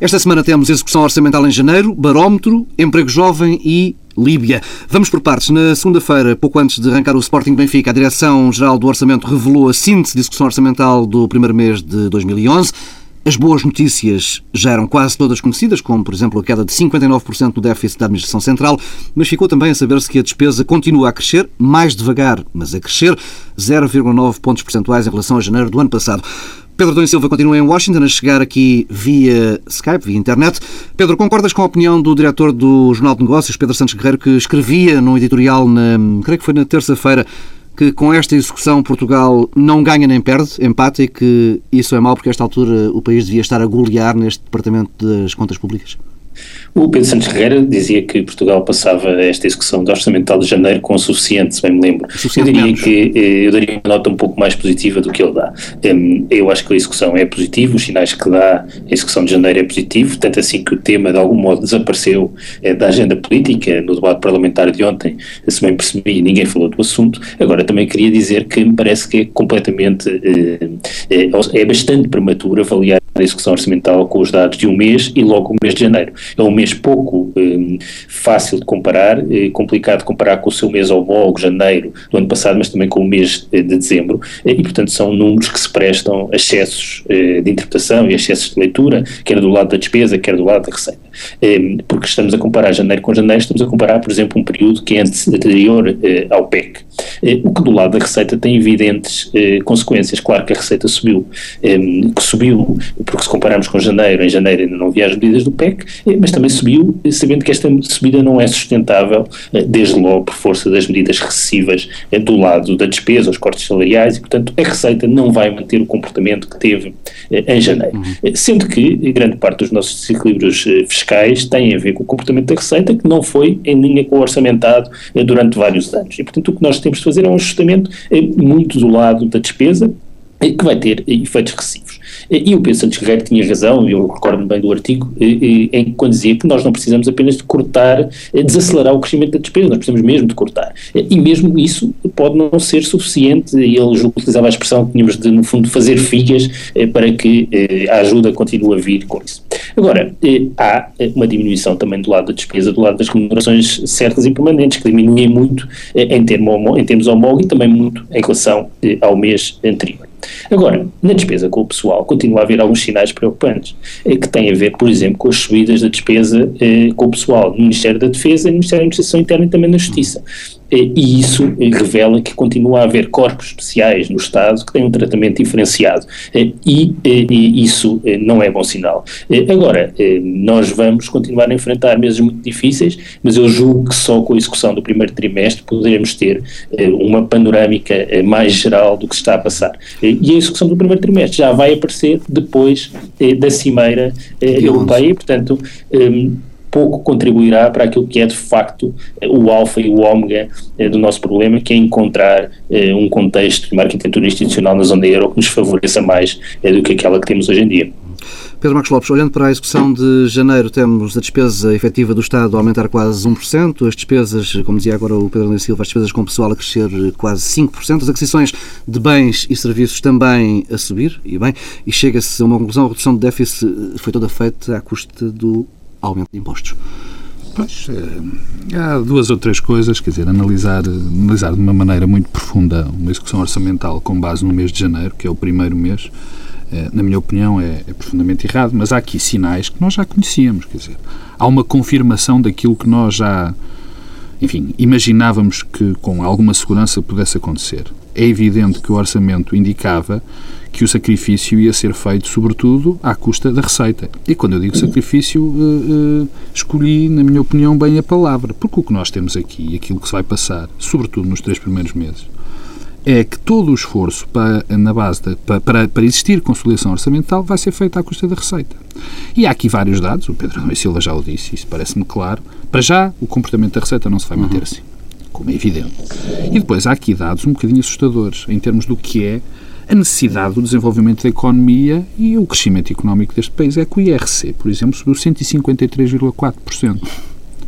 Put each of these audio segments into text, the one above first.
Esta semana temos execução orçamental em janeiro, barómetro, emprego jovem e Líbia. Vamos por partes. Na segunda-feira, pouco antes de arrancar o Sporting Benfica, a Direção-Geral do Orçamento revelou a síntese de execução orçamental do primeiro mês de 2011. As boas notícias já eram quase todas conhecidas, como, por exemplo, a queda de 59% do déficit da Administração Central, mas ficou também a saber-se que a despesa continua a crescer, mais devagar, mas a crescer, 0,9 pontos percentuais em relação a janeiro do ano passado. Pedro Dom Silva continua em Washington a chegar aqui via Skype, via internet. Pedro, concordas com a opinião do diretor do Jornal de Negócios, Pedro Santos Guerreiro, que escrevia no editorial, na, creio que foi na terça-feira, que com esta execução Portugal não ganha nem perde, empate, e que isso é mau porque a esta altura o país devia estar a golear neste Departamento das Contas Públicas? O Pedro Santos Ferreira dizia que Portugal passava esta execução do orçamental de janeiro com o suficiente, se bem me lembro. Eu diria que eh, eu daria uma nota um pouco mais positiva do que ele dá. Eu acho que a execução é positiva, os sinais que dá a execução de janeiro é positivo, tanto assim que o tema de algum modo desapareceu eh, da agenda política no debate parlamentar de ontem, se bem percebi, ninguém falou do assunto. Agora também queria dizer que me parece que é completamente, eh, é bastante prematuro avaliar a execução orçamental com os dados de um mês e logo o mês de janeiro. É um mês pouco eh, fácil de comparar, eh, complicado de comparar com o seu mês homólogo, janeiro do ano passado, mas também com o mês de dezembro, eh, e portanto são números que se prestam a excessos eh, de interpretação e excessos de leitura, quer do lado da despesa, quer do lado da receita. Eh, porque estamos a comparar janeiro com janeiro, estamos a comparar, por exemplo, um período que é anterior eh, ao PEC, o que do lado da receita tem evidentes consequências. Claro que a receita subiu, que subiu porque se compararmos com janeiro, em janeiro ainda não havia as medidas do PEC, mas também subiu, sabendo que esta subida não é sustentável, eh, desde logo por força das medidas recessivas eh, do lado da despesa, os cortes salariais, e portanto a Receita não vai manter o comportamento que teve eh, em janeiro. Uhum. Sendo que grande parte dos nossos desequilíbrios fiscais têm a ver com o comportamento da Receita, que não foi em linha com o orçamentado durante vários anos. E portanto o que nós temos de fazer é um ajustamento muito do lado da despesa, que vai ter efeitos recessivos. E o Pedro Santos Guerreiro tinha razão, eu recordo-me bem do artigo, em quando dizia que nós não precisamos apenas de cortar, eh, desacelerar o crescimento da despesa, nós precisamos mesmo de cortar. E mesmo isso pode não ser suficiente, e ele utilizava a expressão que tínhamos de, no fundo, fazer figas eh, para que eh, a ajuda continue a vir com isso. Agora, há uma diminuição também do lado da despesa, do lado das remunerações certas e permanentes, que diminuem muito em, em termos homólogos e também muito em relação ao mês anterior. Agora, na despesa com o pessoal, continua a haver alguns sinais preocupantes, eh, que têm a ver, por exemplo, com as subidas da despesa eh, com o pessoal no Ministério da Defesa e no Ministério da Administração Interna e também na Justiça. Eh, e isso revela que continua a haver corpos especiais no Estado que têm um tratamento diferenciado eh, e, e isso não é bom sinal. Agora, nós vamos continuar a enfrentar meses muito difíceis, mas eu julgo que só com a execução do primeiro trimestre poderemos ter uma panorâmica mais geral do que se está a passar. E a execução do primeiro trimestre já vai aparecer depois da Cimeira Europeia, portanto pouco contribuirá para aquilo que é de facto o alfa e o ômega eh, do nosso problema, que é encontrar eh, um contexto de uma arquitetura institucional na zona euro que nos favoreça mais eh, do que aquela que temos hoje em dia. Pedro Marcos Lopes, olhando para a execução de janeiro, temos a despesa efetiva do Estado a aumentar quase 1%, as despesas, como dizia agora o Pedro Lins Silva, as despesas com pessoal a crescer quase 5%, as aquisições de bens e serviços também a subir, e bem, e chega-se a uma conclusão, a redução de déficit foi toda feita à custa do aumento de impostos? Pois, é, há duas ou três coisas, quer dizer, analisar, analisar de uma maneira muito profunda uma execução orçamental com base no mês de janeiro, que é o primeiro mês, é, na minha opinião, é, é, profundamente errado, mas há aqui sinais que nós já conhecíamos, quer dizer, há uma confirmação daquilo que nós já, enfim, imaginávamos que com alguma segurança pudesse acontecer. É evidente que o orçamento indicava que o sacrifício ia ser feito, sobretudo, à custa da receita. E quando eu digo sacrifício, uh, uh, escolhi, na minha opinião, bem a palavra, porque o que nós temos aqui, aquilo que se vai passar, sobretudo nos três primeiros meses, é que todo o esforço para, na base de, para, para existir consolidação orçamental vai ser feito à custa da receita. E há aqui vários dados, o Pedro Nunes Silva já o disse, isso parece-me claro. Para já, o comportamento da receita não se vai manter uhum. assim, como é evidente. E depois há aqui dados um bocadinho assustadores em termos do que é a necessidade do desenvolvimento da economia e o crescimento económico deste país é que o IRC, por exemplo, subiu 153,4%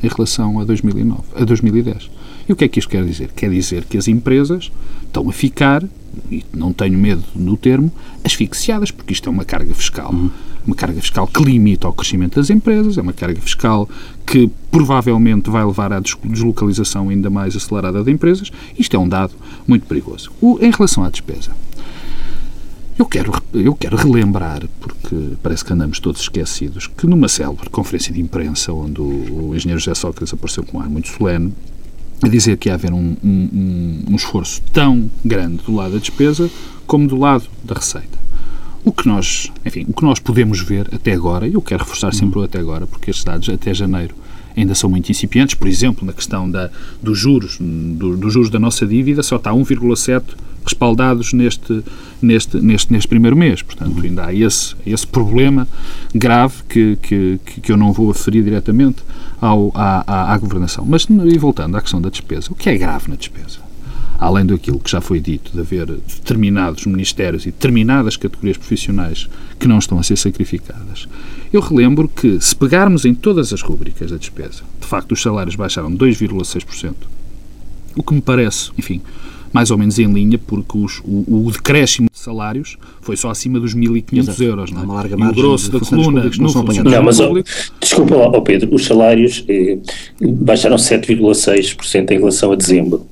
em relação a 2009, a 2010. E, o que é que isto quer dizer? Quer dizer que as empresas estão a ficar, e não tenho medo no termo, asfixiadas, porque isto é uma carga fiscal. Uhum. Uma carga fiscal que limita o crescimento das empresas, é uma carga fiscal que provavelmente vai levar à deslocalização ainda mais acelerada de empresas. Isto é um dado muito perigoso. O, em relação à despesa, eu quero, eu quero relembrar, porque parece que andamos todos esquecidos, que numa célebre conferência de imprensa, onde o, o engenheiro José Sócrates apareceu com um ar muito solene, a dizer que ia haver um, um, um, esforço tão grande do lado da despesa como do lado da receita. O que nós, enfim, o que nós podemos ver até agora, e eu quero reforçar sempre o até agora, porque estes dados até janeiro ainda são muito incipientes, por exemplo, na questão da, dos juros, do, dos juros da nossa dívida, só está 1,7 respaldados neste, neste, neste, neste primeiro mês. Portanto, ainda há esse, esse problema grave que, que, que eu não vou referir diretamente ao, à, à, à governação. Mas, e voltando à questão da despesa, o que é grave na despesa? Além daquilo que já foi dito, de haver determinados ministérios e determinadas categorias profissionais que não estão a ser sacrificadas, eu relembro que, se pegarmos em todas as rubricas da despesa, de facto os salários baixaram 2,6%, o que me parece, enfim, mais ou menos em linha, porque os, o, o decréscimo de salários foi só acima dos 1.500 euros. Não é? Uma larga e o grosso da coluna no funcionário não, mas, público... Desculpa lá, oh Pedro, os salários eh, baixaram 7,6% em relação a dezembro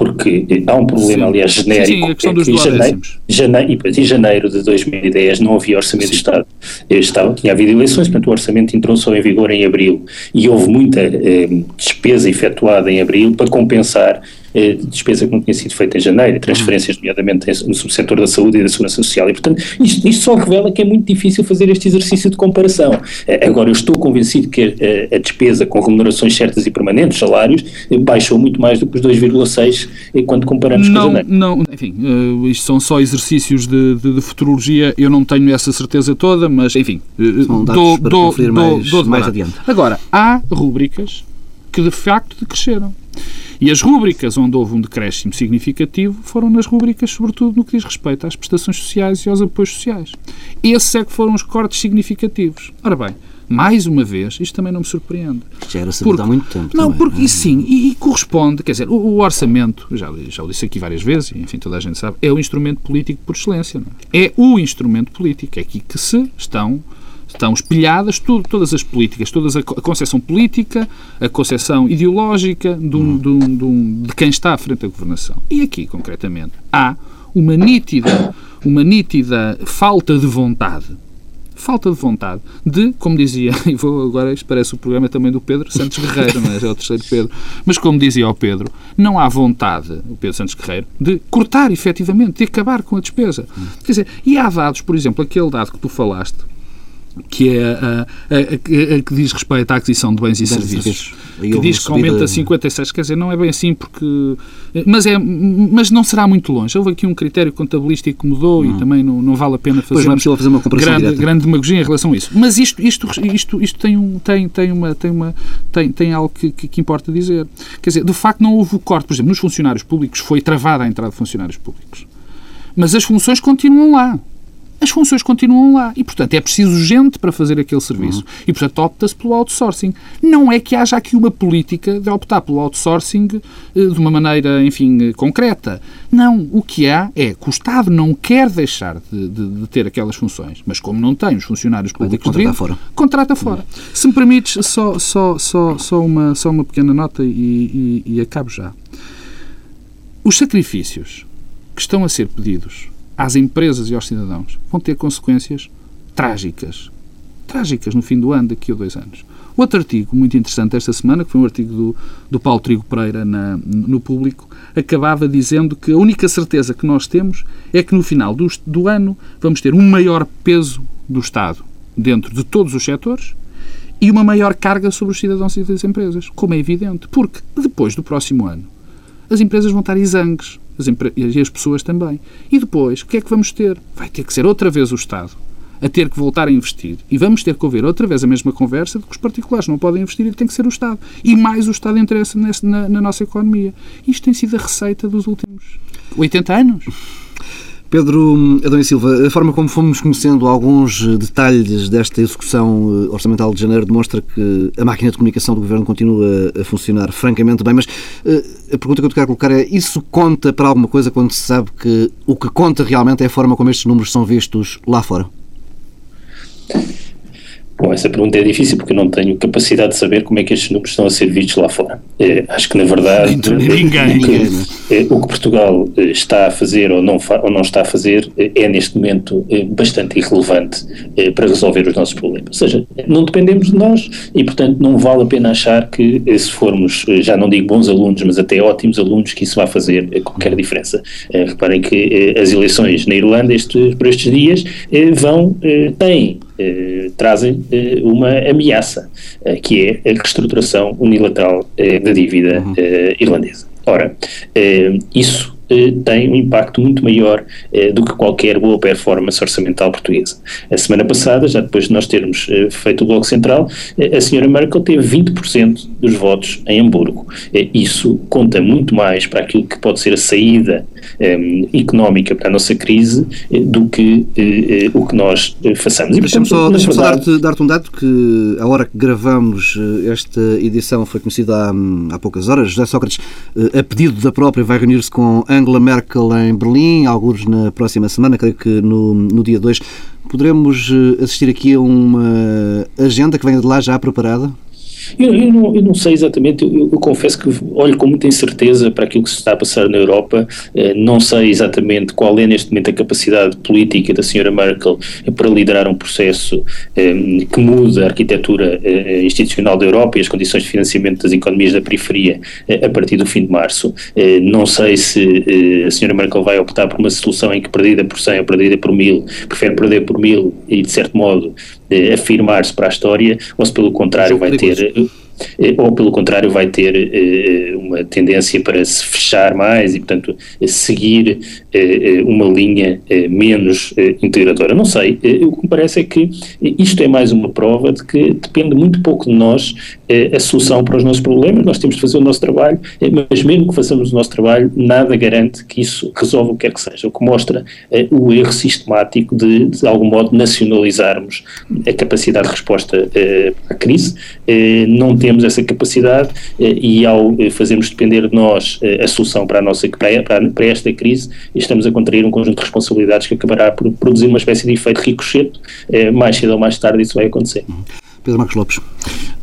porque há um problema, sim. aliás, genérico. Sim, sim a questão é dos em janeiro, janeiro, em janeiro de 2010 não havia orçamento sim. de Estado. Estava, tinha havido eleições, portanto o orçamento entrou só em vigor em abril e houve muita eh, despesa efetuada em abril para compensar eh, despesa que não tinha sido feita em janeiro, transferências, nomeadamente no subsetor da saúde e da segurança social. E, portanto, isto, isto só revela que é muito difícil fazer este exercício de comparação. Eh, agora, eu estou convencido que a, a, despesa com remunerações certas e permanentes, salários, eh, baixou muito mais do que os 2,6 quando comparamos não, com janeiro. Não, enfim, uh, isto são só exercícios de, de, de, futurologia, eu não tenho essa certeza toda, mas, enfim, uh, dou, dou, dou, mais, dou mais adiante. Agora, há rúbricas que de facto decresceram. E as rúbricas onde houve um decréscimo significativo foram nas rúbricas, sobretudo no que diz respeito às prestações sociais e aos apoios sociais. Esses é que foram os cortes significativos. Ora bem, mais uma vez, isto também não me surpreende. Já era sabido há muito tempo. Não, também. porque sim, e, e, corresponde, quer dizer, o, o, orçamento, já, já o disse aqui várias vezes, enfim, toda a gente sabe, é o instrumento político por excelência. É? é? o instrumento político, é aqui que se estão estão espelhadas tudo, todas as políticas, toda a, concepção política, a concepção ideológica de, um, de, um, de, um, de, quem está à frente da governação. E aqui, concretamente, há uma nítida, uma nítida falta de vontade falta de vontade de, como dizia, e vou agora, isto parece o programa também do Pedro Santos Guerreiro, não é? é o terceiro Pedro, mas como dizia o Pedro, não há vontade, o Pedro Santos Guerreiro, de cortar efetivamente, de acabar com a despesa. Quer dizer, e há dados, por exemplo, aquele dado que tu falaste, que é a, a, a, a, que diz respeito à aquisição de bens e serviços, que diz que aumenta a 56, quer dizer, não é bem assim porque... Mas, é, mas não será muito longe. Houve aqui um critério contabilístico que mudou e também não, não vale a pena fazer, fazer uma grande, grande demagogia em relação a isso. Mas isto, isto, isto, isto tem, um, tem, tem, uma, tem, uma, tem, tem algo que, que, que importa dizer. Quer dizer, de facto não houve o corte, por exemplo, nos funcionários públicos foi travada a entrada de funcionários públicos. Mas as funções continuam lá as funções continuam lá e, portanto, é preciso gente para fazer aquele serviço. Uhum. E, portanto, opta-se pelo outsourcing. Não é que haja aqui uma política de optar pelo outsourcing eh, de uma maneira, enfim, eh, concreta. Não. O que há é que o Estado não quer deixar de, de, de ter aquelas funções, mas como não tem os funcionários públicos... Contrata fora. Contrata fora. Uhum. Se me permites, só, só, só, só, uma, só uma pequena nota e, e, e acabo já. Os sacrifícios que estão a ser pedidos às empresas e aos cidadãos vão ter consequências trágicas. Trágicas no fim do ano, daqui a dois anos. Outro artigo muito interessante esta semana, que foi um artigo do, do Paulo Trigo Pereira na, no Público, acabava dizendo que a única certeza que nós temos é que no final do, do ano vamos ter um maior peso do Estado dentro de todos os setores e uma maior carga sobre os cidadãos e das empresas, como é evidente, porque depois do próximo ano as empresas vão estar exangues as e as pessoas também. E depois, o que é que vamos ter? Vai ter que ser outra vez o Estado a ter que voltar a investir. E vamos ter que ouvir outra vez a mesma conversa de que os particulares não podem investir e tem que ser o Estado. E mais o Estado interessa na, na nossa economia. Isto tem sido a receita dos últimos 80 anos. Pedro Adão e Silva, a forma como fomos conhecendo alguns detalhes desta execução eh, orçamental de janeiro demonstra que a máquina de comunicação do Governo continua a funcionar francamente bem, mas eh, a pergunta que eu te quero colocar é, isso conta para alguma coisa quando se sabe que o que conta realmente é a forma como estes números são vistos lá fora? Bom, essa pergunta é difícil porque eu não tenho capacidade de saber como é que estes números estão a ser vistos lá fora. É, acho que, na verdade, ninguém, o, que, é, o que Portugal eh, está a fazer ou não, ou não está a fazer eh, é, neste momento, bastante irrelevante para resolver os nossos problemas. Ou seja, não dependemos de nós e, portanto, não vale a pena achar que, se formos, já não digo bons alunos, mas até ótimos alunos, que isso vai fazer qualquer diferença. Reparem que as eleições na Irlanda, este, por estes dias, vão, têm eh, trazem eh, uma ameaça, eh, que é a reestruturação unilateral da dívida uhum. irlandesa. Ora, isso tem um impacto muito maior do que qualquer boa performance orçamental portuguesa. A semana passada, já depois de nós termos feito o Bloco Central, a senhora Merkel teve 20% dos votos em Hamburgo. isso conta muito mais para aquilo que pode ser a saída um, económica para a nossa crise eh, do que uh, o que nós façamos. Deixa-me só, deixa só dar-te dar um dado que a hora que gravamos esta edição foi conhecida há, há poucas horas. José Sócrates, a pedido da própria, vai reunir-se com Angela Merkel em Berlim, alguns na próxima semana, creio que no, no dia 2. Poderemos assistir aqui a uma agenda que venha de lá já preparada? Eu, eu, não, eu não, sei exatamente, eu, eu, confesso que olho com muita incerteza para aquilo que se está a passar na Europa, eh, não sei exatamente qual é neste momento a capacidade política da senhora Merkel para liderar um processo eh, que muda a arquitetura eh, institucional da Europa e as condições de financiamento das economias da periferia a partir do fim de março. não sei se a senhora Merkel vai optar por uma solução em que perdida por 100 ou perdida por mil, prefere perder por mil e de certo modo afirmar-se para a história, ou se pelo contrário vai ter eh, ou pelo contrário vai ter eh, uma tendência para se fechar mais e, portanto, seguir eh, uma linha menos integradora. Não sei, o que me parece é que isto é mais uma prova de que depende muito pouco de nós a solução para os nossos problemas, nós temos de fazer o nosso trabalho, mas mesmo que façamos o nosso trabalho, nada garante que isso resolva o que quer que seja, o que mostra o erro sistemático de, de algum modo, nacionalizarmos a capacidade de resposta à crise, não temos temos essa capacidade eh, e ao eh, fazermos depender de nós eh, a solução para, a nossa, para, para esta crise, estamos a contrair um conjunto de responsabilidades que acabará por produzir uma espécie de efeito ricochete, mais cedo ou mais tarde isso vai acontecer. Pedro Marcos Lopes.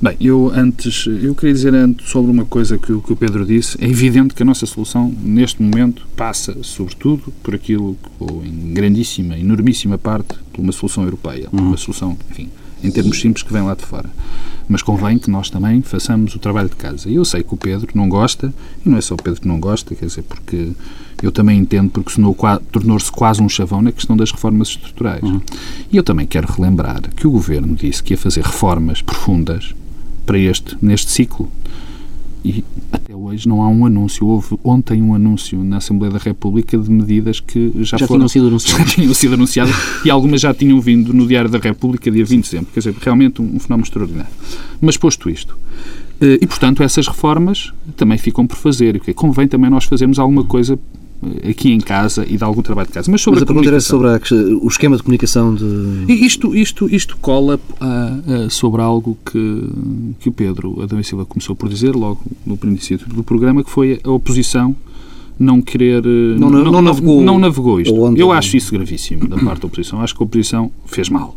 Bem, eu antes, eu queria dizer antes sobre uma coisa que, que o Pedro disse. É evidente que a nossa solução, neste momento, passa, sobretudo, por aquilo, ou em grandíssima, enormíssima parte, por uma solução europeia. Uhum. Uma solução, enfim, em termos simples, que vem lá de fora. Mas convém que nós também façamos o trabalho de casa. E eu sei que o Pedro não gosta, e não é só o Pedro que não gosta, quer dizer, porque eu também entendo, porque tornou-se quase um chavão na questão das reformas estruturais. Uhum. E eu também quero relembrar que o Governo disse que ia fazer reformas profundas para este, neste ciclo e até hoje não há um anúncio. Houve ontem um anúncio na Assembleia da República de medidas que já, já foram, tinham sido anunciadas. Já tinham sido anunciadas e algumas já tinham vindo no Diário da República dia 20 de dezembro. Quer dizer, realmente um, um fenómeno extraordinário. Mas posto isto, eh, e portanto essas reformas também ficam por fazer. E convém também nós fazermos alguma coisa aqui em casa e de algum trabalho de casa. Mas, sobre Mas a, a pergunta era sobre a, o esquema de comunicação de... Isto, isto, isto cola uh, uh, sobre algo que, que o Pedro Adão e Silva começou por dizer logo no princípio do programa, que foi a oposição não querer... Uh, não, não, não, navegou, não navegou isto. Eu acho isso gravíssimo da parte da oposição. Acho que a oposição fez mal.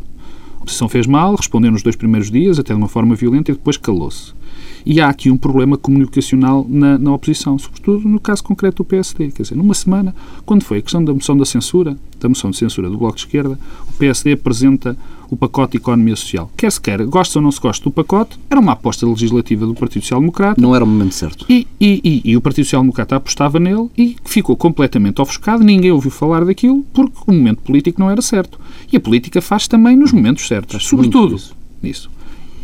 Oposição fez mal, respondeu nos dois primeiros dias, até de uma forma violenta, e depois calou-se. E há aqui um problema comunicacional na, na, oposição, sobretudo no caso concreto do PSD. Quer dizer, numa semana, quando foi a questão da moção da censura, da moção de censura do Bloco de Esquerda, o PSD apresenta o pacote de economia social. Quer se queira, gosta ou não se gosta do pacote, era uma aposta legislativa do Partido Social Democrata. Não era o momento certo. E, e, e, e o Partido Social Democrata apostava nele e ficou completamente ofuscado, ninguém ouviu falar daquilo porque o momento político não era certo. E a política faz também nos momentos certos, Acho sobretudo nisso.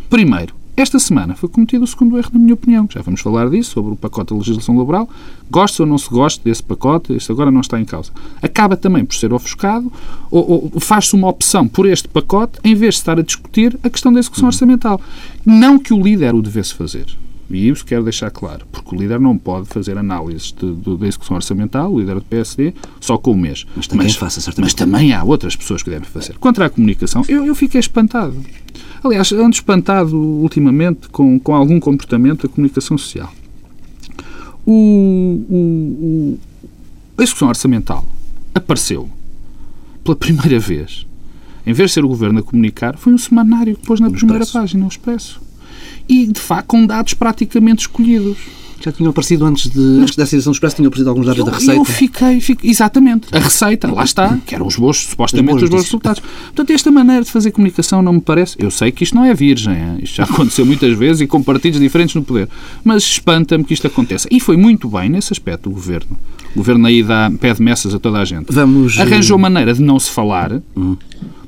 Primeiro, esta semana foi cometido o segundo erro, na minha opinião. Já vamos falar disso, sobre o pacote de legislação laboral. Gosta ou não se gosta desse pacote, este agora não está em causa. Acaba também por ser ofuscado, ou, ou faz-se uma opção por este pacote, em vez de estar a discutir a questão da execução orçamental. Não que o líder o devesse fazer. E isso quero deixar claro, porque o líder não pode fazer análises da execução orçamental, o líder do PSD, só com o mês. Mas também, mas, faça, mas também há outras pessoas que devem fazer. Contra a comunicação, eu, eu fiquei espantado. Aliás, ando espantado ultimamente com, com algum comportamento da comunicação social. O, o, o, a execução orçamental apareceu pela primeira vez, em vez de ser o governo a comunicar, foi um semanário que pôs na primeira página, o Expresso. E, de facto, com dados praticamente escolhidos. Já tinham aparecido antes, de, antes dessa edição do Expresso, tinham aparecido alguns dados eu, da Receita. Eu fiquei, fiquei, exatamente, a Receita, lá está, que eram os bons, supostamente os bons, os bons resultados. Portanto, esta maneira de fazer comunicação não me parece, eu sei que isto não é virgem, hein? isto já aconteceu muitas vezes e com partidos diferentes no poder, mas espanta-me que isto aconteça. E foi muito bem nesse aspecto o Governo. O Governo aí dá, pede messas a toda a gente. Vamos... Arranjou maneira de não se falar, hum.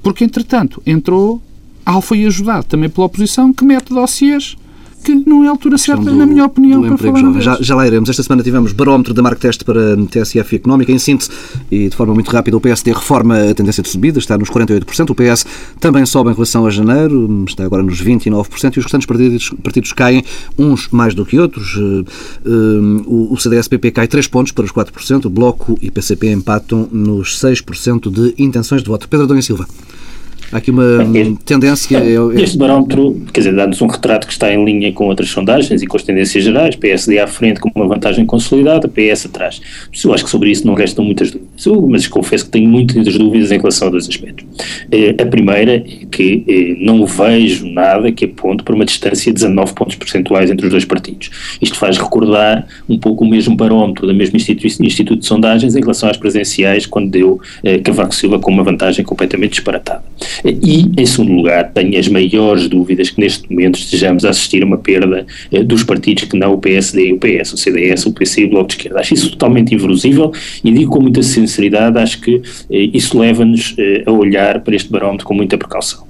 porque, entretanto, entrou, Al foi ajudado também pela oposição, que mete dossiês que não é a altura certa, do, na minha opinião, para falar. Já, já lá iremos. Esta semana tivemos barómetro da Marco Teste para TSF Económica. Em síntese, e de forma muito rápida, o PSD reforma a tendência de subida, está nos 48%. O PS também sobe em relação a janeiro, está agora nos 29%. E os restantes partidos, partidos caem, uns mais do que outros. Eh, eh, o CDS-PP cai 3 pontos para os 4%. O Bloco e PCP empatam nos 6% de intenções de voto. Pedro Adão Silva. Há aqui uma este, tendência. É, este barómetro, quer dizer, dá-nos um retrato que está em linha com outras sondagens e com as tendências gerais. PSD à frente com uma vantagem consolidada, PS atrás. Eu acho que sobre isso não restam muitas dúvidas. Eu, mas confesso que tenho muitas dúvidas em relação a dois aspectos. Eh, a primeira é que eh, não vejo nada que aponte para uma distância de 19 pontos percentuais entre os dois partidos. Isto faz recordar um pouco o mesmo barómetro da mesma Instituto, instituto de Sondagens em relação às presenciais, quando deu eh, Cavaco Silva com uma vantagem completamente disparatada. E, em segundo lugar, tenho as maiores dúvidas que neste momento estejamos a assistir a uma perda eh, dos partidos que não o PSD e o PS, o CDS, o PC e o Bloco de Esquerda. Acho isso totalmente inverosível e digo com muita sinceridade, acho que eh, isso leva-nos eh, a olhar para este barómetro com muita precaução.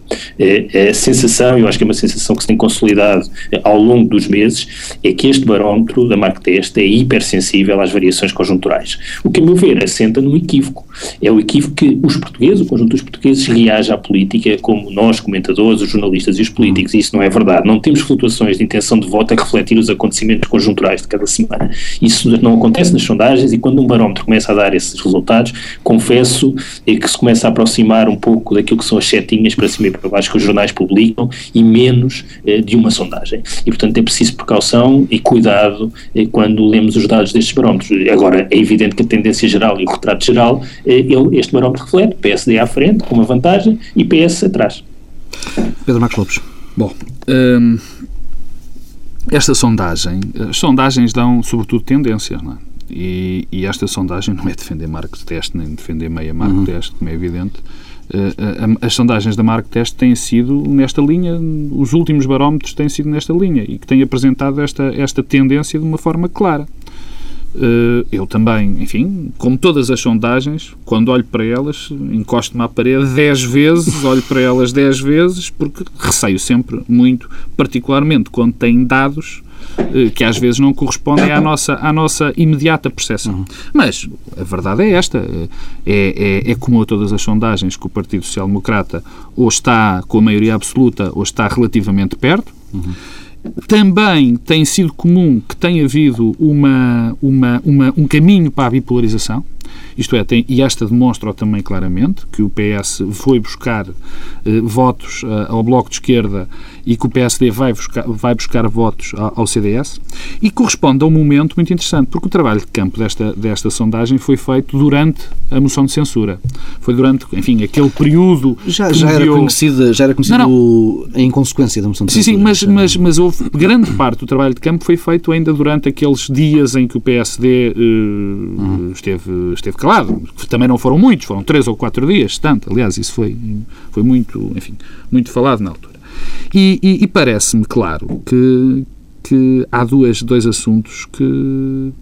A sensação, eu acho que é uma sensação que se tem consolidado ao longo dos meses, é que este barómetro da Mark Test é hipersensível às variações conjunturais. O que, a meu ver, assenta num equívoco. É o equívoco que os portugueses, o conjunto dos portugueses, reage à política como nós, comentadores, os jornalistas e os políticos. E isso não é verdade. Não temos flutuações de intenção de voto a refletir os acontecimentos conjunturais de cada semana. Isso não acontece nas sondagens e quando um barómetro começa a dar esses resultados, confesso é que se começa a aproximar um pouco daquilo que são as setinhas para cima e para baixo que os jornais publicam e menos eh, de uma sondagem. E, portanto, é preciso precaução e cuidado eh, quando lemos os dados destes barómetros. Agora, é evidente que a tendência geral e o retrato geral, eh, ele, este barómetro reflete PSD à frente, com uma vantagem, e PS atrás. Pedro Marcos Lopes. Bom, hum, esta sondagem, as sondagens dão sobretudo tendências, não é? E, e, esta sondagem não é defender marco teste nem defender meia marco uhum. teste, como é evidente, eh, eh, as sondagens da Mark Test têm sido nesta linha, os últimos barómetros têm sido nesta linha e que têm apresentado esta, esta tendência de uma forma clara. Eh, eu também, enfim, como todas as sondagens, quando olho para elas, encosto-me à parede 10 vezes, olho para elas 10 vezes, porque receio sempre muito, particularmente quando têm dados eh, que às vezes não correspondem à nossa, à nossa imediata percepção. Uhum. Mas a verdade é esta: é, é, é como a todas as sondagens que o Partido Social Democrata ou está com a maioria absoluta ou está relativamente perto. Uhum. Também tem sido comum que tenha havido uma, uma, uma, um caminho para a bipolarização. Isto é, tem, e esta demonstra também claramente que o PS foi buscar eh, votos eh, ao Bloco de Esquerda e que o PSD vai buscar, vai buscar votos ao, ao, CDS e corresponde a um momento muito interessante, porque o trabalho de campo desta, desta sondagem foi feito durante a moção de censura. Foi durante, enfim, aquele período. Já, já era conhecida, já era conhecido não, não. a inconsequência da moção de sim, censura. Sim, mas, mas, mas houve grande parte do trabalho de campo foi feito ainda durante aqueles dias em que o PSD eh, uhum. esteve, esteve calado. Também não foram muitos, foram três ou quatro dias, tanto. Aliás, isso foi, foi muito, enfim, muito falado na altura. E, e, e parece-me claro que, que há duas, dois assuntos que,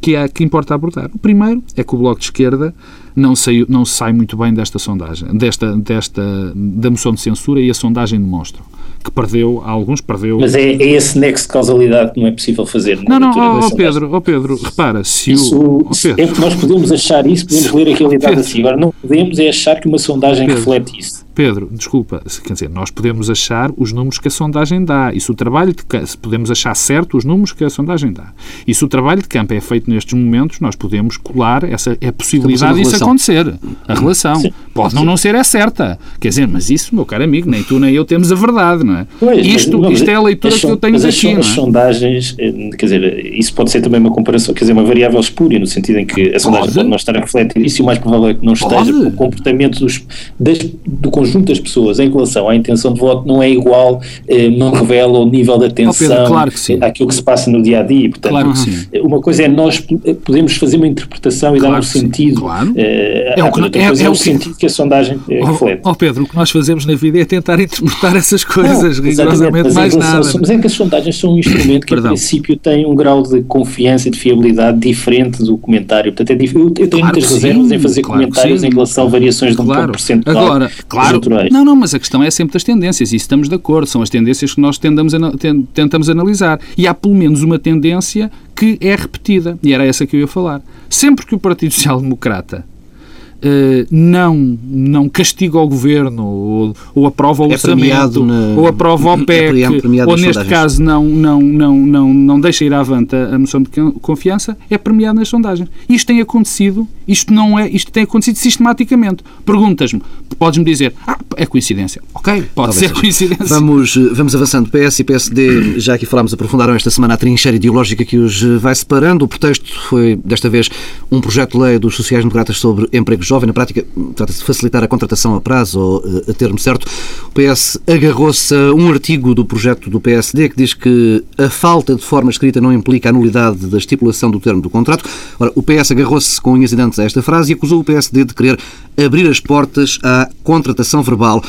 que, é, que importa abordar. O primeiro é que o Bloco de Esquerda não, saiu, não sai muito bem desta sondagem, desta, desta, da moção de censura e a sondagem demonstra que perdeu, alguns perdeu. Mas é, é, esse nexo de causalidade que não é possível fazer. Não, não, oh, oh Pedro, oh Pedro, repara, se isso, o. Oh Pedro. É nós podemos achar isso, podemos ler a realidade Pedro. assim. Agora, não podemos é achar que uma sondagem Pedro. reflete isso. Pedro, desculpa, quer dizer, nós podemos achar os números que a sondagem dá, e se o trabalho de podemos achar certo os números que a sondagem dá. E se o trabalho de campo é feito nestes momentos, nós podemos colar essa é a possibilidade disso acontecer. A relação. Sim. Pode não não ser é certa. Quer dizer, mas isso, meu caro amigo, nem tu nem eu temos a verdade, não é? Pois, isto, mas, isto é a leitura as, que eu tenho mas daqui. As, as é? sondagens, eh, quer dizer, isso pode ser também uma comparação, quer dizer, uma variável espúria, no sentido em que a sondagem pode, pode não estar a refletir isso e o mais provável é que não esteja, pode. o comportamento dos, das, do conjunto das pessoas em relação à intenção de voto não é igual, eh, não revela o nível de atenção oh, Pedro, claro àquilo que se passa no dia a dia. Portanto, claro que sim. uma coisa é nós podemos fazer uma interpretação e claro dar um sentido. Claro. Eh, é, o, que, é, é, é o sentido que a sondagem eh, oh, reflete. Ó oh Pedro, o que nós fazemos na vida é tentar interpretar essas coisas, não, rigorosamente mais nada. Mas é que as sondagens são um instrumento que, a princípio, tem um grau de confiança e de fiabilidade diferente do comentário. Portanto, é eu, eu tenho claro muitas reservas em fazer comentários em relação a variações de um claro. ponto percentual. Agora, claro, não, não, mas a questão é sempre das tendências, e estamos de acordo, são as tendências que nós tendamos tentamos analisar. E há pelo menos uma tendência que é repetida, e era essa que eu ia falar. Sempre que o Partido Social Democrata Uh, não, não castiga o governo ou, ou aprova o é orçamento na, ou aprova o PEC é ou neste caso não, não, não, não, não deixa ir avante a, a moção de confiança é premiado nas sondagens. Isto tem acontecido, isto não é, isto tem acontecido sistematicamente. Perguntas-me, podes-me dizer, ah, é coincidência. Ok, pode Talvez ser seja. coincidência. Vamos, vamos avançando. PS e PSD, já aqui falámos, aprofundaram esta semana a trincheira ideológica que os vai separando. O pretexto foi, desta vez, um projeto de lei dos sociais-democratas sobre emprego jovem. Na prática, trata-se de facilitar a contratação a prazo ou eh, a termo certo. O PS agarrou-se a um artigo do projeto do PSD que diz que a falta de forma escrita não implica a nulidade da estipulação do termo do contrato. Ora, o PS agarrou-se com unhas e dentes a esta frase e acusou o PSD de querer abrir as portas à contratação verbal.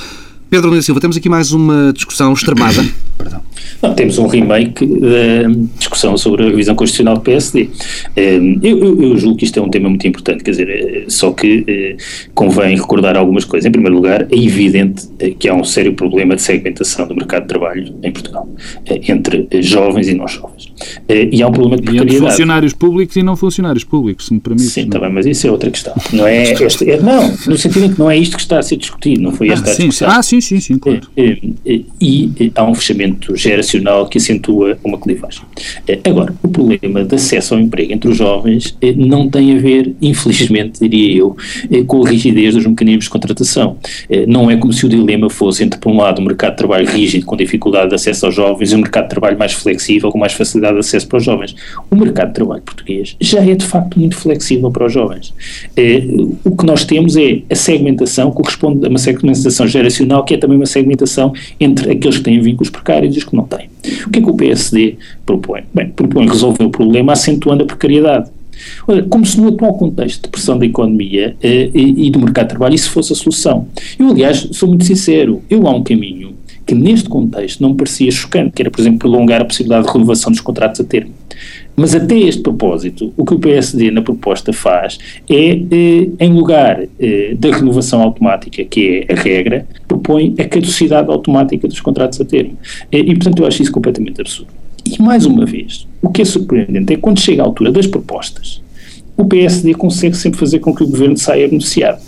Pedro Nunes Silva, temos aqui mais uma discussão extremada. Perdão. Não, temos um remake da discussão sobre a revisão constitucional do PSD. Ehm, eu, eu, julgo que isto é um tema muito importante, quer dizer, eh, só que eh, convém recordar algumas coisas. Em primeiro lugar, é evidente eh, que há um sério problema de segmentação do mercado de trabalho em Portugal, entre jovens e não jovens. E há um problema de precariedade. E entre funcionários públicos e não funcionários públicos, se me permite. Sim, está bem, mas isso é outra questão. Não é, este, é, não, no sentido em que não é isto que está a ser discutido, não foi esta ah, a discussão. Ah, sim, sim, sim, claro. E, e há um fechamento geracional que acentua uma clivagem. Agora, o problema de acesso ao emprego entre os jovens não tem a ver, infelizmente, diria eu, com a rigidez dos mecanismos de contratação. Não é como se o dilema fosse entre, por um lado, um mercado de trabalho rígido, com dificuldade de acesso aos jovens, e um mercado de trabalho mais flexível, com mais facilidade de acesso para os jovens. O mercado de trabalho português já é, de facto, muito flexível para os jovens. O que nós temos é a segmentação, corresponde a uma segmentação geracional, que é também uma segmentação entre aqueles que têm vínculos precários e os que não têm. O que é que o PSD propõe? Bem, propõe resolver o problema acentuando a precariedade. Como se no atual contexto de pressão da economia eh, e, e, do mercado de trabalho isso fosse a solução. Eu, aliás, sou muito sincero, eu há um caminho que neste contexto não parecia chocante, que era, por exemplo, prolongar a possibilidade de renovação dos contratos a termo. Mas até este propósito, o que o PSD na proposta faz é, eh, em lugar eh, da renovação automática, que é a regra, propõe a caducidade automática dos contratos a termo. Eh, e, portanto, eu acho isso completamente absurdo. E, mais uma vez, o que é surpreendente é quando chega a altura das propostas, o PSD consegue sempre fazer com que o governo saia beneficiado.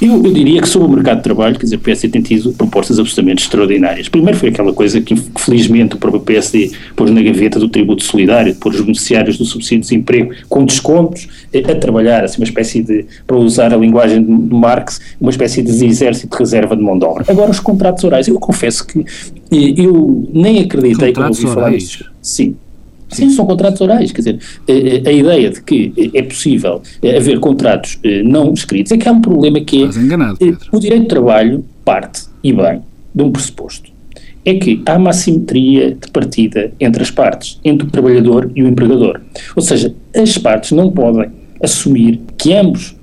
Eu, eu diria que sobre o mercado de trabalho, quer dizer, o PSD tem tido propostas absolutamente extraordinárias. Primeiro foi aquela coisa que, felizmente, o próprio PSD pôs na gaveta do tributo solidário, de pôr os beneficiários do subsídio de desemprego com descontos eh, a trabalhar, assim, uma espécie de, para usar a linguagem de Marx, uma espécie de exército de reserva de mão de obra. Agora, os contratos orais, eu confesso que eh, eu nem acreditei quando ouvi falar disso. Sim, Sim, são contratos orais, quer dizer, a, eh, eh, a ideia de que é possível eh, haver contratos não escritos é que há um problema que é enganado, o direito de trabalho parte, e bem, de um pressuposto. É que há uma assimetria de partida entre as partes, entre o trabalhador e o empregador. Ou seja, as partes não podem assumir que ambos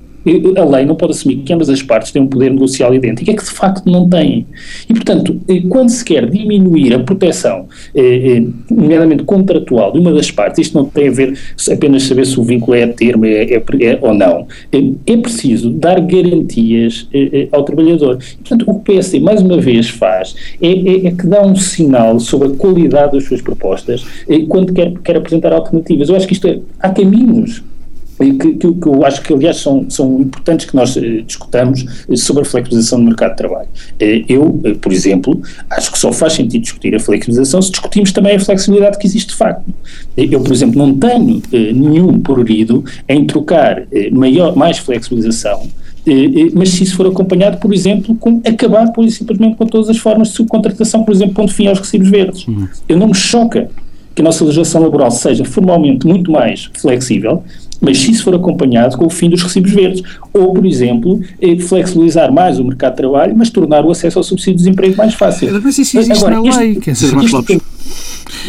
a lei não pode assumir que ambas as partes têm um poder negocial idêntico, é que de facto não têm. E, portanto, eh, quando se quer diminuir a proteção, eh, eh, nomeadamente contratual, de uma das partes, isto não tem a ver apenas saber se o vínculo é a termo é, é, é ou não, é preciso dar garantias ao trabalhador. E, portanto, o que o PSD, mais uma vez, faz é, é, é, que dá um sinal sobre a qualidade das suas propostas quando quer, quer apresentar alternativas. Eu acho que isto é, há caminhos que, que, que, eu acho que, aliás, são, são importantes que nós eh, discutamos eh, sobre a flexibilização do mercado de trabalho. Eh, eu, por exemplo, acho que só faz sentido discutir a flexibilização se discutimos também a flexibilidade que existe de facto. Eu, por exemplo, não tenho nenhum prurido em trocar maior, mais flexibilização mas se isso for acompanhado, por exemplo, com acabar por simplesmente com todas as formas de subcontratação, por exemplo, ponto fim aos recibos verdes. Uhum. Eu não me choca que a nossa legislação laboral seja formalmente muito mais flexível, mas se isso for acompanhado com o fim dos recibos verdes. Ou, por exemplo, eh, flexibilizar mais o mercado de trabalho, mas tornar o acesso ao subsídio de desemprego mais fácil. Mas isso existe Agora, na lei, quer dizer, isto,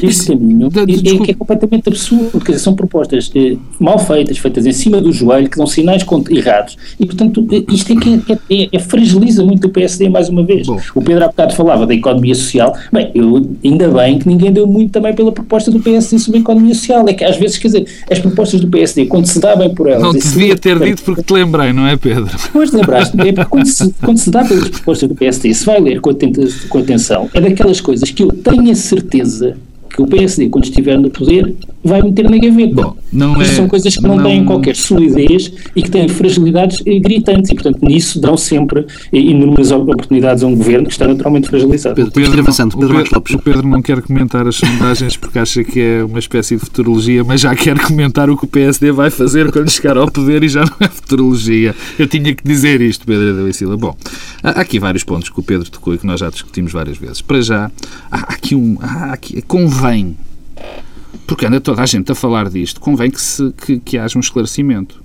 este caminho é, que é completamente absurdo, quer dizer, são propostas eh, mal feitas, feitas em cima do joelho, que dão sinais errados, e portanto eh, isto é que é, é, é, fragiliza muito o PSD mais uma vez. Bom. O Pedro há bocado falava da economia social, bem, eu, ainda bem que ninguém deu muito também pela proposta do PSD sobre a economia social, é que às vezes, quer dizer, as propostas do PSD, quando se dá bem por elas... Não devia ter dito porque te lembrei, não é Pedro? Pois lembraste, é porque quando se, quando se dá pelas propostas do PSD, se vai ler com atenção, é daquelas coisas que eu tenho a certeza que o PSD, quando estiver no poder, vai meter na gaveta. Bom, não é, são coisas que não, não, têm qualquer solidez e que têm fragilidades gritantes e, portanto, nisso dão sempre inúmeras oportunidades a um governo que está naturalmente fragilizado. Pedro, Pedro, avançando, Pedro, Pedro, o Pedro não quer comentar as sondagens porque acha que é uma espécie de futurologia, mas já quer comentar o que o PSD vai fazer quando chegar ao poder e já não é futurologia. Eu tinha que dizer isto, Pedro da. Bom, há aqui vários pontos que o Pedro tocou e que nós já discutimos várias vezes. Para já, há aqui um... Há aqui, convém porque anda toda a gente a falar disto, convém que, se, que, que haja um esclarecimento.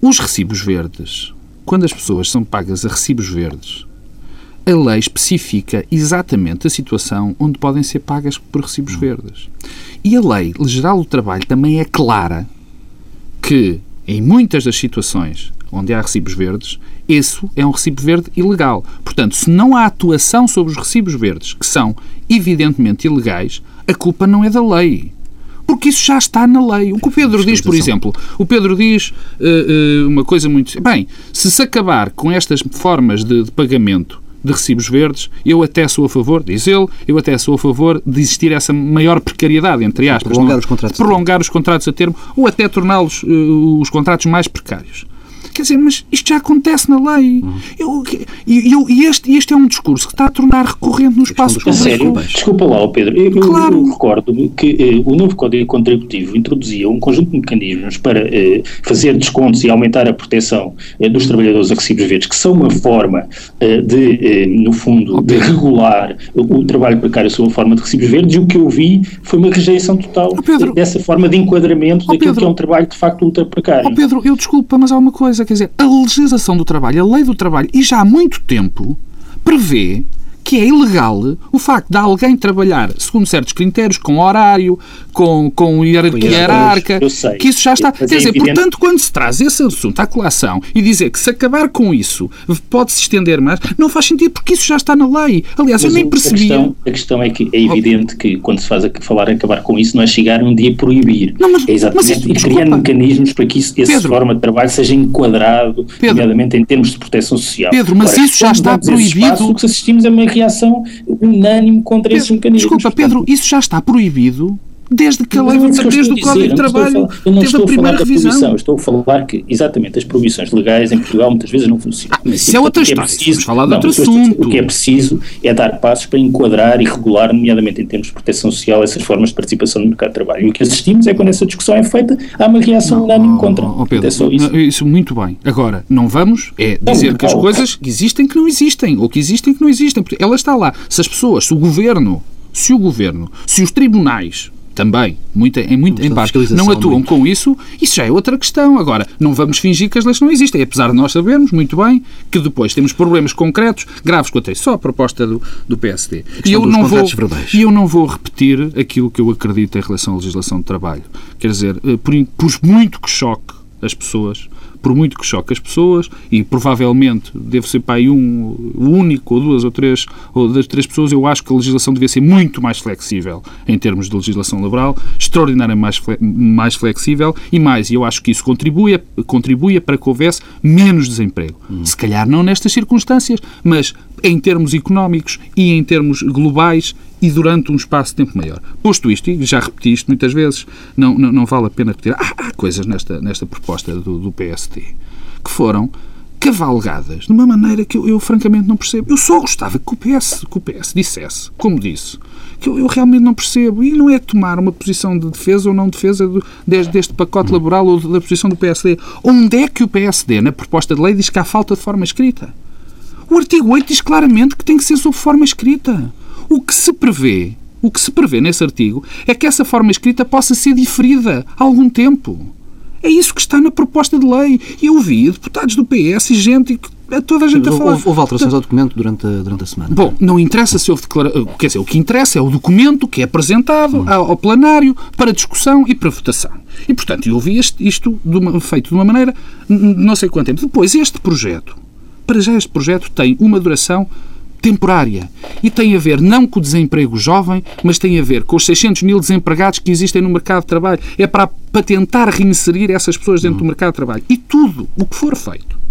Os recibos verdes, quando as pessoas são pagas a recibos verdes, a lei especifica exatamente a situação onde podem ser pagas por recibos verdes. E a lei geral do trabalho também é clara que, em muitas das situações onde há recibos verdes, isso é um recibo verde ilegal. Portanto, se não há atuação sobre os recibos verdes, que são evidentemente ilegais, a culpa não é da lei. Porque isso já está na lei. O que o Pedro diz, por exemplo, o Pedro diz uh, uh, uma coisa muito. Bem, se se acabar com estas formas de, de pagamento de recibos verdes, eu até sou a favor, diz ele, eu até sou a favor de existir essa maior precariedade, entre aspas. Prolongar não? os contratos. Prolongar os contratos a termo ou até torná-los uh, os contratos mais precários. Quer dizer, mas isto já acontece na lei. Hum. Eu, eu, e este, este é um discurso que está a tornar recorrente no espaço público. Sério? Desculpa lá, Pedro. Eu, claro. eu recordo que eh, o novo Código Contributivo introduzia um conjunto de mecanismos para eh, fazer descontos e aumentar a proteção eh, dos trabalhadores a recibos verdes, que são uma forma eh, de, eh, no fundo, de regular o, o, trabalho precário sob a forma de recibos verdes, e o que eu vi foi uma rejeição total Pedro, dessa forma de enquadramento daquilo Pedro, que é um trabalho de facto ultra precário. Oh Pedro, eu desculpa, mas há uma coisa coisa, quer dizer, a legislação do trabalho, a lei do trabalho, e já há muito tempo, prevê que é ilegal o facto de alguém trabalhar segundo certos critérios, com horário, com, com hierarquia hierarca, que isso já está. Quer é dizer, evidente. portanto, quando se traz esse assunto à colação e dizer que se acabar com isso pode-se estender mais, não faz sentido porque isso já está na lei. Aliás, mas eu nem percebi. A questão, a questão é que é evidente que quando se faz a falar em acabar com isso, não é chegar um dia proibir. Não, mas, é exatamente mas, criando mecanismos para que isso, essa Pedro, forma de trabalho seja enquadrado, Pedro, nomeadamente em termos de proteção social. Pedro, mas Agora, isso já está proibido. Espaço, o que assistimos é uma reação unânime contra Pedro, esses mecanismos. Desculpa, Pedro, isso já está proibido desde que a lei, desde o Código de Trabalho eu não estou a falar da proibição, estou a falar que exatamente as proibições legais em Portugal muitas vezes não funcionam. Ah, isso é outra é história, é preciso, falar de outro assunto. O que é preciso é dar passos para enquadrar e regular, nomeadamente em termos de proteção social, essas formas de participação no mercado de trabalho. E o que assistimos é quando essa discussão é feita, há uma reação unânime contra. Oh, Pedro, é isso. isso. muito bem. Agora, não vamos é dizer não, que as coisas existem que não existem, ou que existem que não existem, porque ela está lá. Se as pessoas, se o governo, se o governo, se os tribunais também, muito, em, muito, em parte, não atuam muito. com isso, isso já é outra questão. Agora, não vamos fingir que as leis não existem, apesar de nós sabermos muito bem que depois temos problemas concretos, graves quanto a isso. Só a proposta do, do PSD. E eu, não vou, e eu não vou repetir aquilo que eu acredito em relação à legislação de trabalho. Quer dizer, eh, por, por muito que choque as pessoas, por muito que choque as pessoas, e provavelmente deve ser aí um, único, ou duas, ou três, ou das três pessoas, eu acho que a legislação devia ser muito mais flexível em termos de legislação laboral, extraordinariamente mais, mais flexível, e mais, eu acho que isso contribui, contribui para que houvesse menos desemprego. Hum. Se calhar não nestas circunstâncias, mas em termos económicos e em termos globais e durante um espaço de tempo maior. Posto isto, e já repeti isto muitas vezes, não, não, não vale a pena repetir. Há, há coisas nesta, nesta proposta do, do PSD que foram cavalgadas de uma maneira que eu, eu, francamente não percebo. Eu só gostava que o PS, que o PS dissesse, como disse, que eu, eu, realmente não percebo. E não é tomar uma posição de defesa ou não defesa do, deste, deste pacote laboral ou da posição do PSD. Onde é que o PSD, na proposta de lei, diz que há falta de forma escrita? O artigo 8 diz claramente que tem que ser sob forma escrita. O que se prevê, o que se prevê nesse artigo é que essa forma escrita possa ser diferida há algum tempo. É isso que está na proposta de lei. E eu vi deputados do PS e gente toda a gente a falar. Houve, houve alterações ao documento durante a, durante a semana. Bom, não interessa se houve declaração. Quer dizer, o que interessa é o documento que é apresentado hum. ao, ao, plenário para discussão e para votação. E, portanto, eu vi isto, isto de uma, feito de uma maneira, não sei quanto tempo. Depois, este projeto, para já este projeto tem uma duração temporária. E tem a ver não com o desemprego jovem, mas tem a ver com os 600 mil desempregados que existem no mercado de trabalho. É para, para tentar reinserir essas pessoas dentro do mercado de trabalho. E tudo o que for feito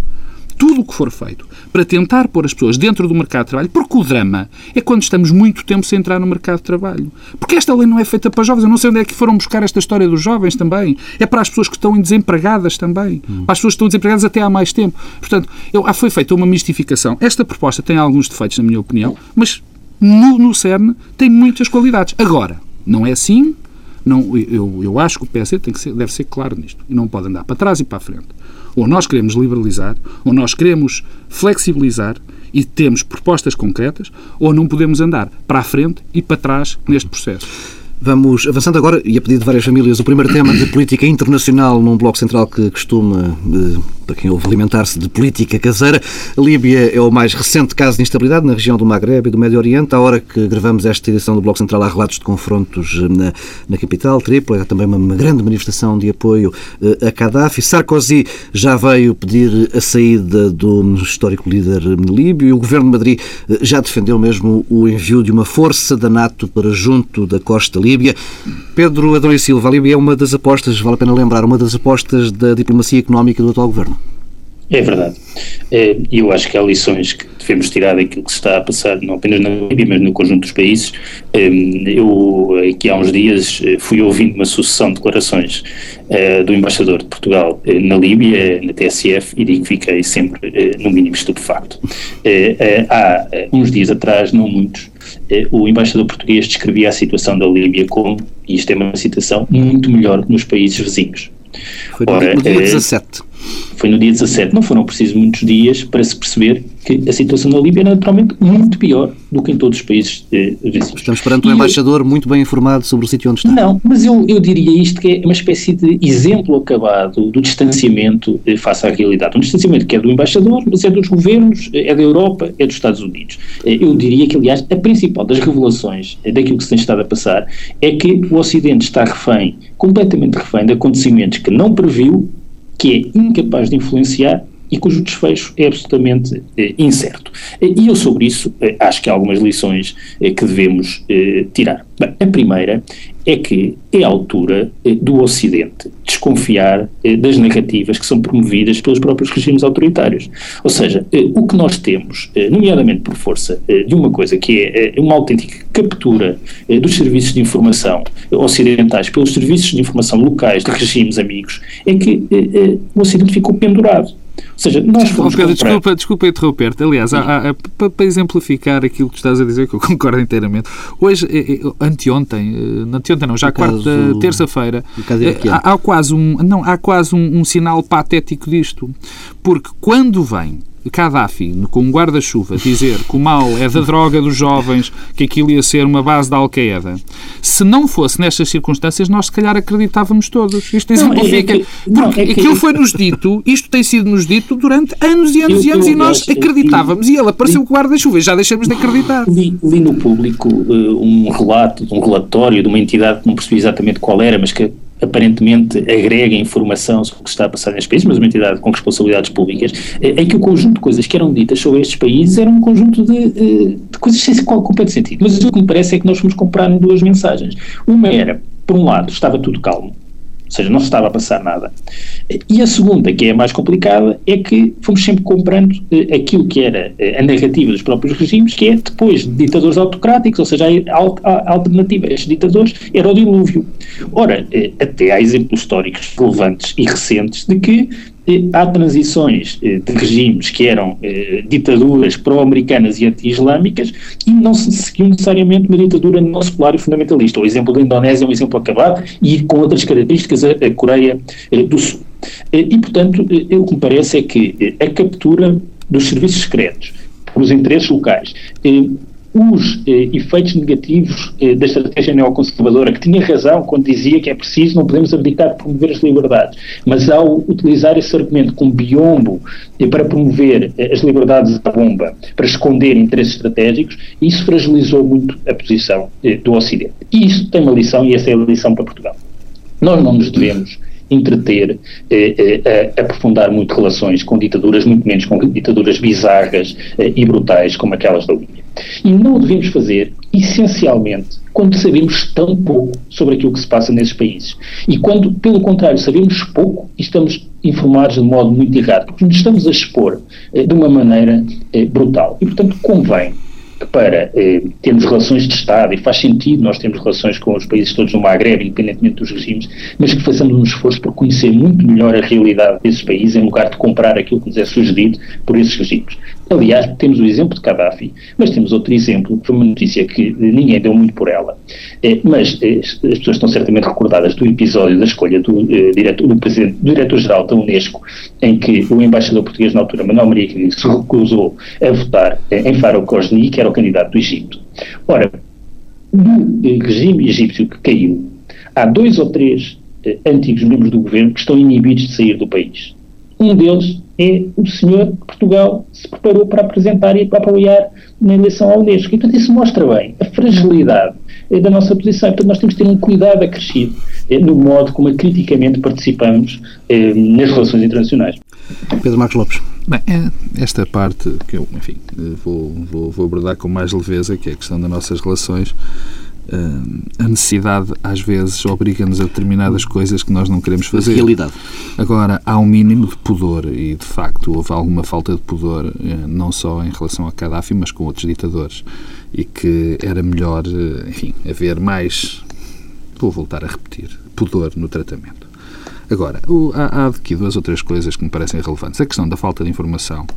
tudo o que for feito para tentar pôr as pessoas dentro do mercado de trabalho, porque o drama é quando estamos muito tempo sem entrar no mercado de trabalho. Porque esta lei não é feita para jovens. Eu não sei onde é que foram buscar esta história dos jovens também. É para as pessoas que estão desempregadas também. Hum. Para as pessoas que estão desempregadas até há mais tempo. Portanto, eu, ah, foi feita uma mistificação. Esta proposta tem alguns defeitos, na minha opinião, mas no, no CERN tem muitas qualidades. Agora, não é assim não, eu, eu acho que o PSD tem que ser, deve ser claro nisto e não pode andar para trás e para a frente. Ou nós queremos liberalizar, ou nós queremos flexibilizar e temos propostas concretas, ou não podemos andar para a frente e para trás neste processo. Vamos avançando agora, e a pedido de várias famílias, o primeiro tema de política internacional num bloco central que costuma, eh, para quem ouve, alimentar-se de política caseira. A Líbia é o mais recente caso de instabilidade na região do Maghreb e do Médio Oriente. À hora que gravamos esta edição do bloco central, há relatos de confrontos eh, na, na capital, Trípoli. Há também uma, grande manifestação de apoio eh, a Gaddafi. Sarkozy já veio pedir a saída do histórico líder líbio e o governo de Madrid já defendeu mesmo o envio de uma força da NATO para junto da costa Líbia. Pedro Adão e Silva, a Líbia é uma das apostas, vale a pena lembrar, uma das apostas da diplomacia económica do atual governo. É verdade. É, e eu acho que há lições que devemos tirar daquilo que se está a passar, não apenas na Líbia, mas no conjunto dos países. Eu, aqui há uns dias, eh, fui ouvindo uma sucessão de declarações eh, do embaixador de Portugal eh, na Líbia, na TSF, e digo que fiquei sempre, no mínimo, estupefacto. Há uns dias atrás, não muitos, o embaixador português descrevia a situação da Líbia como, e isto é uma citação, muito melhor que nos países vizinhos. Foi no Ora, dia 17 foi no dia 17. Não foram precisos muitos dias para se perceber que a situação na Líbia é naturalmente muito pior do que em todos os países eh, vizinhos. Estamos perante um embaixador eu, muito bem informado sobre o sítio onde está. Não, mas eu, eu diria isto que é uma espécie de exemplo acabado do distanciamento eh, face à realidade. Um distanciamento que é do embaixador, mas é dos governos, eh, é da Europa, é dos Estados Unidos. Eh, eu diria que, aliás, a principal das revelações eh, daquilo que se tem estado a passar é que o Ocidente está refém, completamente refém de acontecimentos que não previu que é incapaz de influenciar e cujo desfecho é absolutamente eh, incerto. E eu sobre isso eh, acho que há algumas lições eh, que devemos eh, tirar. Bem, a primeira é que é a altura eh, do Ocidente desconfiar eh, das narrativas que são promovidas pelos próprios regimes autoritários. Ou seja, o que nós temos, nomeadamente por força de uma coisa que é uma autêntica captura dos serviços de informação ocidentais pelos serviços de informação locais de regimes amigos, é que o Ocidente ficou pendurado ou seja, nós fomos. Pedro, comprar... desculpa, desculpa interromper-te. Aliás, há, há, para, para, exemplificar aquilo que estás a dizer, que eu concordo inteiramente, hoje, eh, eh, anteontem, eh, anteontem não, já quarta, terça-feira, há, há, quase um, não, há quase um, um sinal patético disto. Porque quando vem Gaddafi, com um guarda-chuva, dizer que o mal é da droga dos jovens, que aquilo ia ser uma base da Al-Qaeda, se não fosse nestas circunstâncias, nós se calhar acreditávamos todos. Isto exemplifica. É, é porque é aquilo foi-nos dito, isto tem sido-nos dito durante anos e anos e anos, e nós acreditávamos. e ele apareceu com o guarda-chuva e já deixamos de acreditar. Li, li no público uh, um relato, um relatório de uma entidade que não percebi exatamente qual era, mas que aparentemente agrega informação sobre o que está a passar nestes países, mas uma entidade com responsabilidades públicas, é, é que o conjunto de coisas que eram ditas sobre estes países era um conjunto de, eh, de coisas sem qual completo sentido. Mas o que me parece é que nós fomos comprar duas mensagens. Uma era, por um lado, estava tudo calmo, seja, não se estava a passar nada. E a segunda, que é a mais complicada, é que fomos sempre comprando eh, aquilo que era eh, a narrativa dos próprios regimes, que é depois de ditadores autocráticos, ou seja, a, a alternativa a estes ditadores era o dilúvio. Ora, eh, até há exemplos históricos relevantes e recentes de que há transições eh, de regimes que eram eh, ditaduras pró-americanas e anti-islâmicas e não se seguiu necessariamente uma ditadura não secular e fundamentalista. O exemplo da Indonésia é um exemplo acabado e com outras características a, Coreia eh, do Sul. E, portanto, o que me parece é que a captura dos serviços secretos pelos interesses locais os eh, efeitos negativos eh, da estratégia neoconservadora, que tinha razão quando dizia que é preciso, não podemos abdicar de promover as liberdades, mas ao utilizar esse argumento como biombo eh, para promover eh, as liberdades da bomba, para esconder interesses estratégicos, isso fragilizou muito a posição eh, do Ocidente. E isso tem uma lição, e essa é a lição para Portugal. Nós não nos devemos entreter, eh, eh, aprofundar muito relações com ditaduras, muito menos com ditaduras bizarras eh, e brutais como aquelas da Líbia. E não o devemos fazer, essencialmente, quando sabemos tão pouco sobre aquilo que se passa nesses países. E quando, pelo contrário, sabemos pouco e estamos informados de modo muito errado, porque nos estamos a expor eh, de uma maneira eh, brutal. E, portanto, convém para eh, termos relações de Estado, e faz sentido nós termos relações com os países todos no Maghreb, independentemente dos regimes, mas que façamos um esforço por conhecer muito melhor a realidade desses países, em lugar de comprar aquilo que nos é sugerido por esses regimes. Aliás, temos o exemplo de Gaddafi, mas temos outro exemplo, que foi uma notícia que ninguém deu muito por ela, é, mas é, as pessoas estão certamente recordadas do episódio da escolha do, é, diretor, do, presidente, do diretor-geral da Unesco, em que o embaixador português na altura, Manuel Maria Quirino, se recusou a votar em Faro Kosni, que era o candidato do Egito. Ora, no regime egípcio que caiu, há dois ou três antigos membros do governo que estão inibidos de sair do país. Um deles é o senhor que Portugal se preparou para apresentar e para apoiar na eleição ao Unesco. E, portanto, isso mostra bem a fragilidade eh, da nossa posição. E, portanto, nós temos que ter um cuidado acrescido eh, no modo como criticamente participamos eh, nas relações internacionais. Pedro Marcos Lopes. Bem, é esta parte que eu, enfim, vou, vou, vou abordar com mais leveza, que é a questão das nossas relações, a necessidade às vezes obriga-nos a determinadas coisas que nós não queremos fazer. Realidade. Agora, há um mínimo de pudor e, de facto, houve alguma falta de pudor, eh, não só em relação a Gaddafi, mas com outros ditadores. E que era melhor, eh, enfim, haver mais, vou voltar a repetir, pudor no tratamento. Agora, há, há aqui duas ou três coisas que me parecem relevantes. A questão da falta de informação,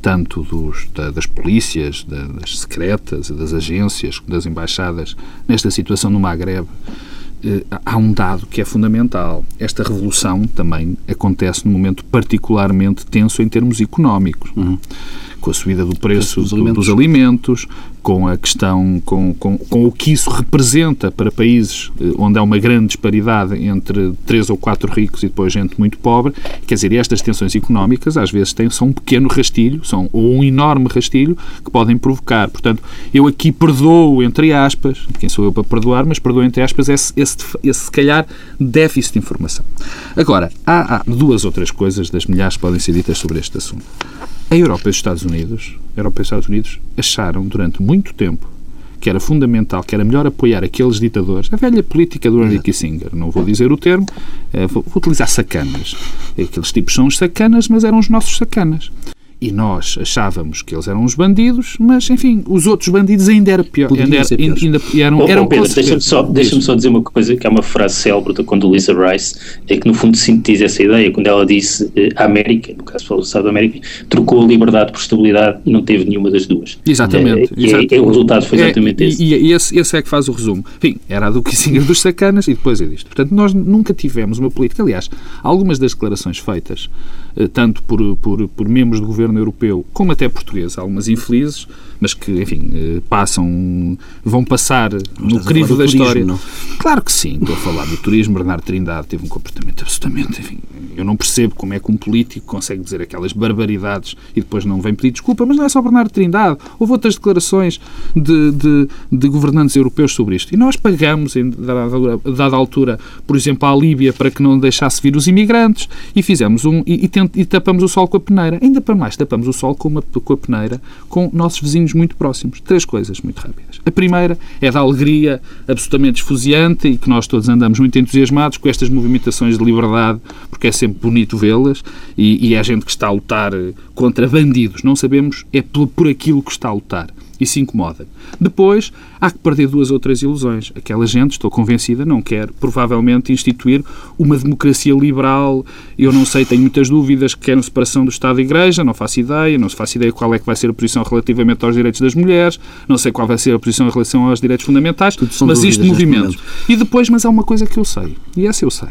tanto dos, da, das polícias, da, das secretas, das agências, das embaixadas, nesta situação no Maghreb, eh, há um dado que é fundamental. Esta revolução também acontece num momento particularmente tenso em termos económicos. Uhum com a subida do preço dos, alimentos. dos alimentos, com a questão, com, com, com o que isso representa para países eh, onde há uma grande disparidade entre três ou quatro ricos e depois gente muito pobre. Quer dizer, estas tensões económicas às vezes têm, são um pequeno rastilho, são ou um enorme rastilho que podem provocar. Portanto, eu aqui perdoo, entre aspas, quem sou eu para perdoar, mas perdoo, entre aspas, esse, esse, esse se calhar, déficit de informação. Agora, há, há duas ou três coisas das milhares que podem ser ditas sobre este assunto. A Europa e os Estados Unidos, a Europa e os Estados Unidos acharam durante muito tempo que era fundamental, que era melhor apoiar aqueles ditadores, a velha política do Henry Kissinger, não vou dizer o termo, eh, vou utilizar sacanas. Aqueles tipos são os sacanas, mas eram os nossos sacanas. E nós achávamos que eles eram os bandidos, mas, enfim, os outros bandidos ainda era pior. Ainda, era, ainda eram, oh, eram Pedro, deixa-me só, deixa só dizer uma coisa, que é uma frase célebre da Condoleezza Rice, é que no fundo sintetiza essa ideia, quando ela disse eh, a América, no caso do Estado da América, trocou a liberdade por estabilidade e não teve nenhuma das duas. Exatamente. É, exatamente. É, é, o resultado foi exatamente é, esse. E, e esse, esse, é que faz o resumo. Enfim, era a do Kissinger dos sacanas e depois é disto. Portanto, nós nunca tivemos uma política, aliás, algumas das declarações feitas, eh, tanto por, por, por membros do governo europeu como como até português, algumas infelizes, mas que, enfim, eh, passam, vão passar no crivo da turismo, história. Não? Claro que sim, estou a falar do turismo. Bernardo Trindade teve um comportamento absolutamente, enfim, eu não percebo como é que um político consegue dizer aquelas barbaridades e depois não vem pedir desculpa, mas não é só Bernardo Trindade. Houve outras declarações de, de, de governantes europeus sobre isto. E nós pagamos, em dada, dada altura, por exemplo, à Líbia para que não deixasse vir os imigrantes e fizemos um. E, e, tent, e tapamos o sol com a peneira. Ainda para mais, tapamos o sol com, uma, com a peneira com nossos vizinhos caminhos muito próximos. Três coisas muito rápidas. A primeira é da alegria absolutamente esfuziante e que nós todos andamos muito entusiasmados com estas movimentações de liberdade, porque é sempre bonito vê-las e, e é gente que está a lutar contra bandidos. Não sabemos é por, por aquilo que está a lutar. Isso incomoda. Depois, há que perder duas ou três ilusões. Aquela gente, estou convencida, não quer provavelmente instituir uma democracia liberal. Eu não sei, tenho muitas dúvidas que querem separação do Estado e Igreja, não faço ideia, não se faço ideia qual é que vai ser a posição relativamente aos direitos das mulheres, não sei qual vai ser a posição em relação aos direitos fundamentais, mas isto movimentos. E depois, mas há uma coisa que eu sei, e essa eu sei.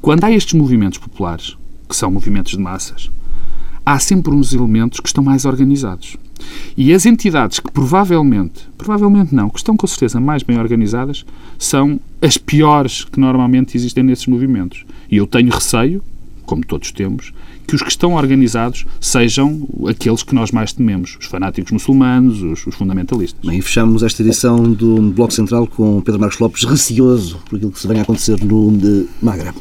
Quando há estes movimentos populares, que são movimentos de massas, há sempre uns elementos que estão mais organizados. E as entidades que provavelmente, provavelmente não, que estão com certeza mais bem organizadas, são as piores que normalmente existem nesses movimentos. E eu tenho receio, como todos temos, que os que estão organizados sejam aqueles que nós mais tememos, os fanáticos muçulmanos, os, os fundamentalistas. Bem, fechamos esta edição do Bloco Central com Pedro Marcos Lopes receoso por aquilo que se vem a acontecer no de Magra.